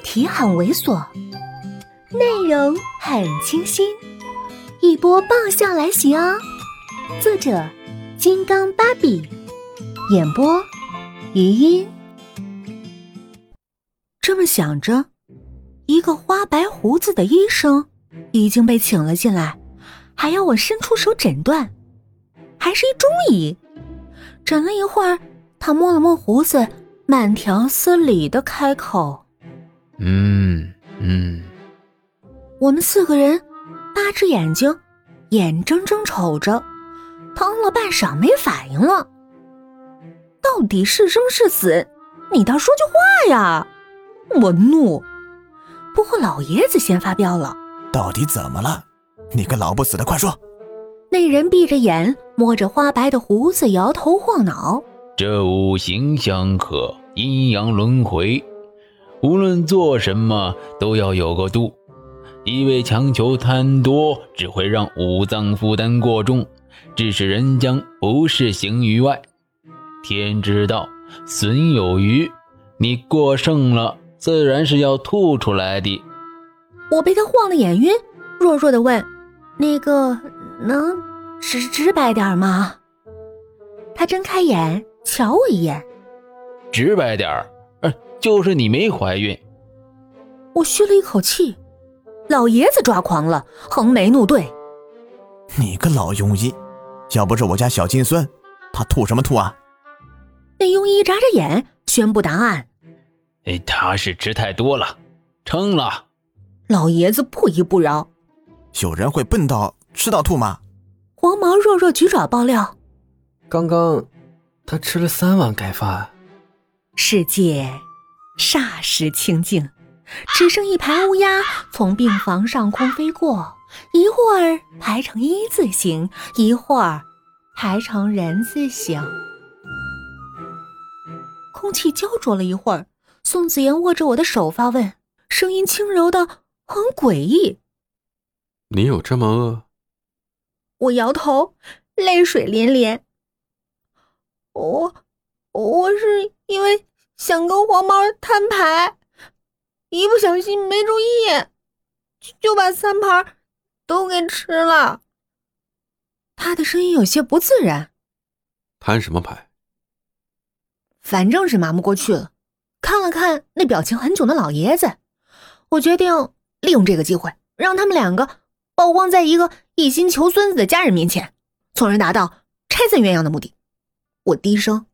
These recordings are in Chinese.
题很猥琐，内容很清新，一波爆笑来袭哦！作者：金刚芭比，演播：余音。这么想着，一个花白胡子的医生已经被请了进来，还要我伸出手诊断，还是一中医。诊了一会儿，他摸了摸胡子，慢条斯理的开口。嗯嗯，我们四个人八只眼睛，眼睁睁瞅着，疼了半晌没反应了。到底是生是死？你倒说句话呀！我怒。不过老爷子先发飙了。到底怎么了？你个老不死的，快说！那人闭着眼，摸着花白的胡子，摇头晃脑。这五行相克，阴阳轮回。无论做什么都要有个度，一味强求贪多，只会让五脏负担过重，致使人将不适行于外。天之道，损有余，你过剩了，自然是要吐出来的。我被他晃得眼晕，弱弱的问：“那个能直直白点吗？”他睁开眼，瞧我一眼：“直白点儿。”就是你没怀孕，我吁了一口气，老爷子抓狂了，横眉怒对：“你个老庸医，要不是我家小金孙，他吐什么吐啊？”那庸医眨眨眼，宣布答案：“哎，他是吃太多了，撑了。”老爷子不依不饶：“有人会笨到吃到吐吗？”黄毛弱弱举爪爆料：“刚刚他吃了三碗盖饭。”世界。霎时清静，只剩一排乌鸦从病房上空飞过，一会儿排成一字形，一会儿排成人字形。空气焦灼了一会儿，宋子妍握着我的手发问，声音轻柔的很诡异：“你有这么饿？”我摇头，泪水连连。我，我是因为。想跟黄毛摊牌，一不小心没注意，就就把三盘都给吃了。他的声音有些不自然。摊什么牌？反正是瞒不过去了。看了看那表情很囧的老爷子，我决定利用这个机会，让他们两个曝光在一个一心求孙子的家人面前，从而达到拆散鸳鸯的目的。我低声。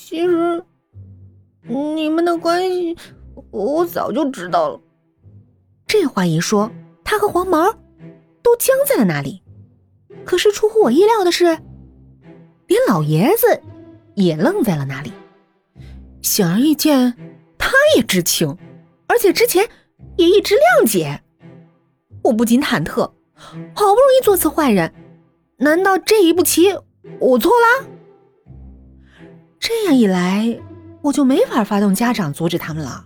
其实，你们的关系我早就知道了。这话一说，他和黄毛都僵在了那里。可是出乎我意料的是，连老爷子也愣在了那里。显而易见，他也知情，而且之前也一直谅解。我不禁忐忑，好不容易做次坏人，难道这一步棋我错了？这样一来，我就没法发动家长阻止他们了，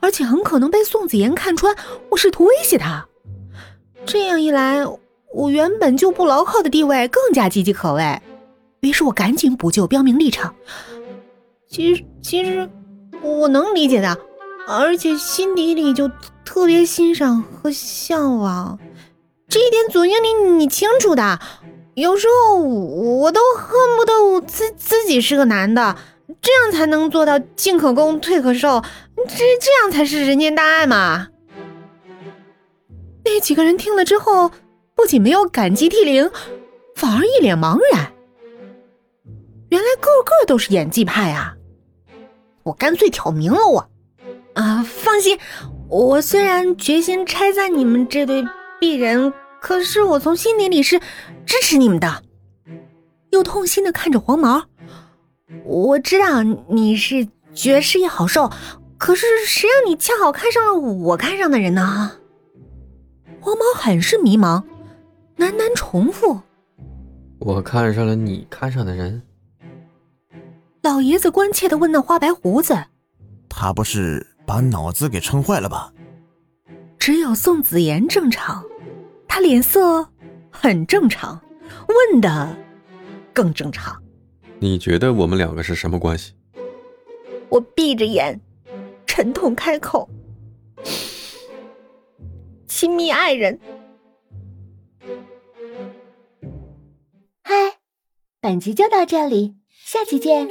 而且很可能被宋子妍看穿我试图威胁他。这样一来，我原本就不牢靠的地位更加岌岌可危。于是我赶紧补救，标明立场。其实，其实我能理解的，而且心底里就特别欣赏和向往。这一点，左经理你清楚的。有时候我都恨不得我自自己是个男的，这样才能做到进可攻退可守，这这样才是人间大爱嘛。那几个人听了之后，不仅没有感激涕零，反而一脸茫然。原来个个都是演技派啊！我干脆挑明了我，啊，放心，我虽然决心拆散你们这对璧人。可是我从心底里是支持你们的，又痛心的看着黄毛。我知道你是绝世好兽，可是谁让你恰好看上了我看上的人呢？黄毛很是迷茫，喃喃重复：“我看上了你看上的人。”老爷子关切的问：“那花白胡子，他不是把脑子给撑坏了吧？”只有宋子妍正常。他脸色很正常，问的更正常。你觉得我们两个是什么关系？我闭着眼，沉痛开口。亲密爱人。嗨，本集就到这里，下期见。